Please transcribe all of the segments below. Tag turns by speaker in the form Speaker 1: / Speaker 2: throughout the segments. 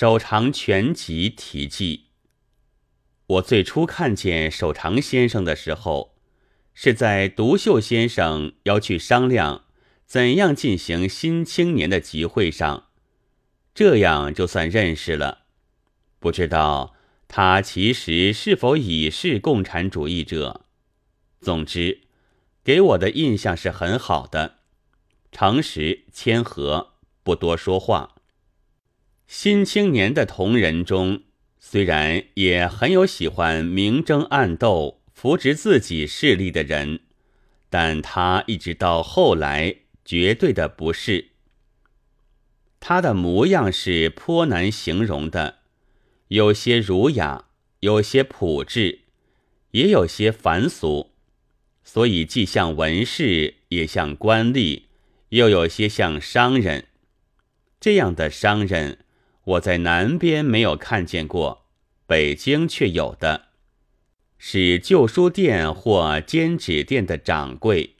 Speaker 1: 手长全集题记。我最初看见手长先生的时候，是在独秀先生要去商量怎样进行新青年的集会上，这样就算认识了。不知道他其实是否已是共产主义者。总之，给我的印象是很好的，诚实谦和，不多说话。新青年的同仁中。虽然也很有喜欢明争暗斗、扶植自己势力的人，但他一直到后来绝对的不是。他的模样是颇难形容的，有些儒雅，有些朴质，也有些凡俗，所以既像文士，也像官吏，又有些像商人。这样的商人。我在南边没有看见过，北京却有的，是旧书店或兼纸店的掌柜。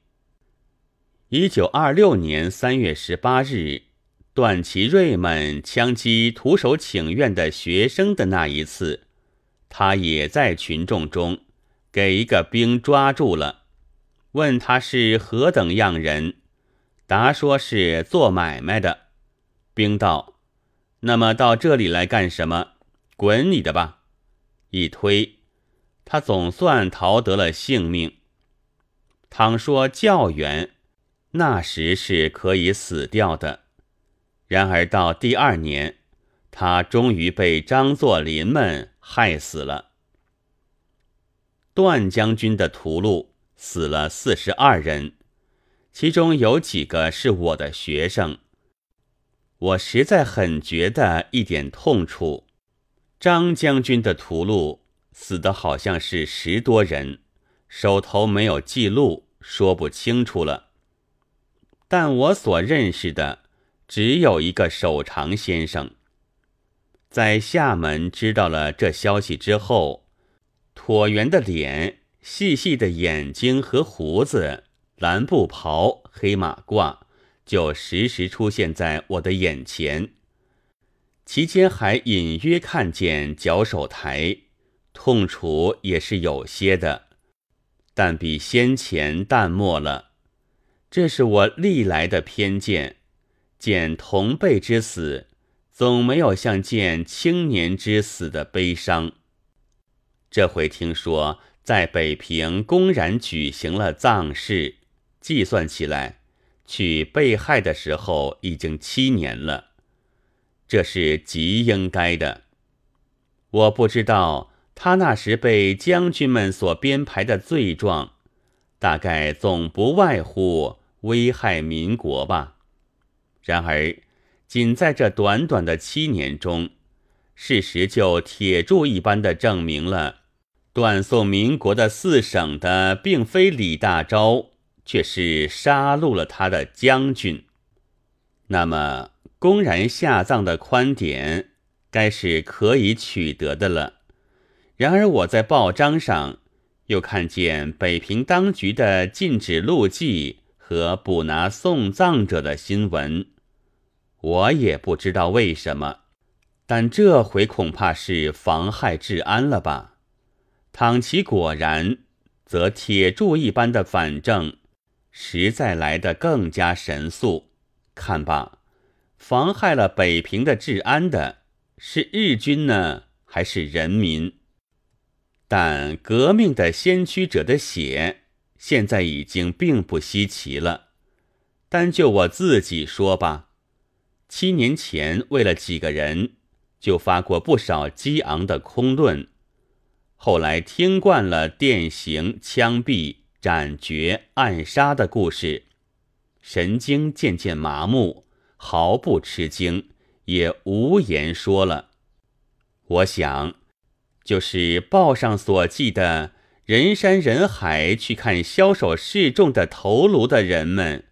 Speaker 1: 一九二六年三月十八日，段祺瑞们枪击徒手请愿的学生的那一次，他也在群众中，给一个兵抓住了，问他是何等样人，答说是做买卖的。兵道。那么到这里来干什么？滚你的吧！一推，他总算逃得了性命。倘说教员，那时是可以死掉的。然而到第二年，他终于被张作霖们害死了。段将军的屠戮死了四十二人，其中有几个是我的学生。我实在很觉得一点痛处。张将军的屠戮死的好像是十多人，手头没有记录，说不清楚了。但我所认识的只有一个守长先生。在厦门知道了这消息之后，椭圆的脸、细细的眼睛和胡子、蓝布袍、黑马褂。就时时出现在我的眼前，其间还隐约看见脚手台，痛楚也是有些的，但比先前淡漠了。这是我历来的偏见，见同辈之死，总没有像见青年之死的悲伤。这回听说在北平公然举行了葬事，计算起来。去被害的时候已经七年了，这是极应该的。我不知道他那时被将军们所编排的罪状，大概总不外乎危害民国吧。然而，仅在这短短的七年中，事实就铁柱一般的证明了，断送民国的四省的并非李大钊。却是杀戮了他的将军，那么公然下葬的宽点，该是可以取得的了。然而我在报章上又看见北平当局的禁止录记和捕拿送葬者的新闻，我也不知道为什么，但这回恐怕是妨害治安了吧？倘其果然，则铁柱一般的反正。实在来得更加神速。看吧，妨害了北平的治安的是日军呢，还是人民？但革命的先驱者的血，现在已经并不稀奇了。单就我自己说吧，七年前为了几个人，就发过不少激昂的空论。后来听惯了电刑、枪毙。斩决、暗杀的故事，神经渐渐麻木，毫不吃惊，也无言说了。我想，就是报上所记的人山人海去看枭首示众的头颅的人们，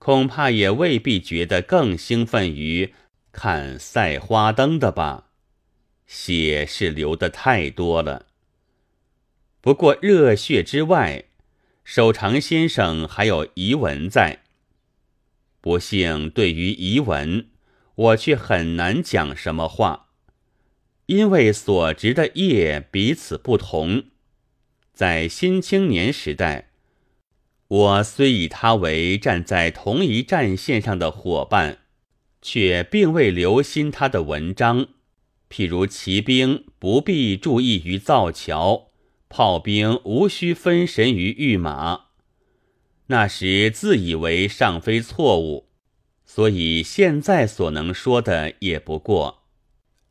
Speaker 1: 恐怕也未必觉得更兴奋于看赛花灯的吧？血是流的太多了。不过热血之外。守常先生还有遗文在，不幸对于遗文，我却很难讲什么话。因为所执的业彼此不同，在新青年时代，我虽以他为站在同一战线上的伙伴，却并未留心他的文章。譬如骑兵不必注意于造桥，炮兵无需分神于御马。那时自以为尚非错误，所以现在所能说的也不过：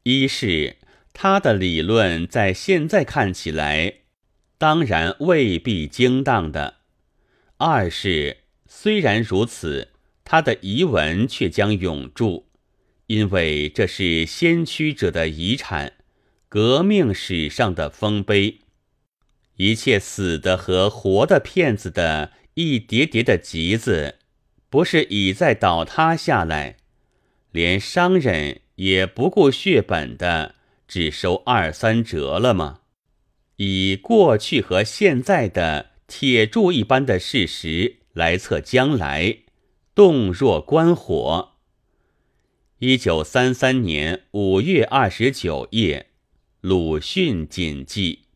Speaker 1: 一是他的理论在现在看起来当然未必精当的；二是虽然如此，他的遗文却将永驻。因为这是先驱者的遗产，革命史上的丰碑。一切死的和活的骗子的一叠叠的集子，不是已在倒塌下来，连商人也不顾血本的，只收二三折了吗？以过去和现在的铁柱一般的事实来测将来，动若观火。一九三三年五月二十九夜，鲁迅谨记。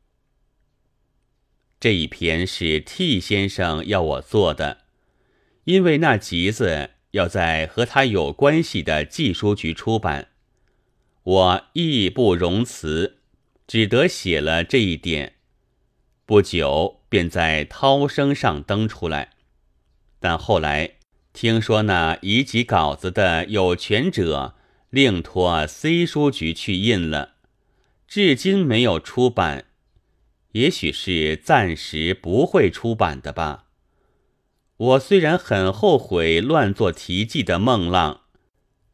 Speaker 1: 这一篇是 T 先生要我做的，因为那集子要在和他有关系的寄书局出版，我义不容辞，只得写了这一点。不久便在涛声上登出来，但后来。听说那移集稿子的有权者另托 C 书局去印了，至今没有出版，也许是暂时不会出版的吧。我虽然很后悔乱做题记的梦浪，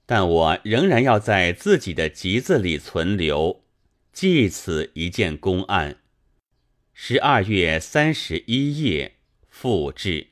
Speaker 1: 但我仍然要在自己的集子里存留，记此一件公案。十二月三十一夜，复制。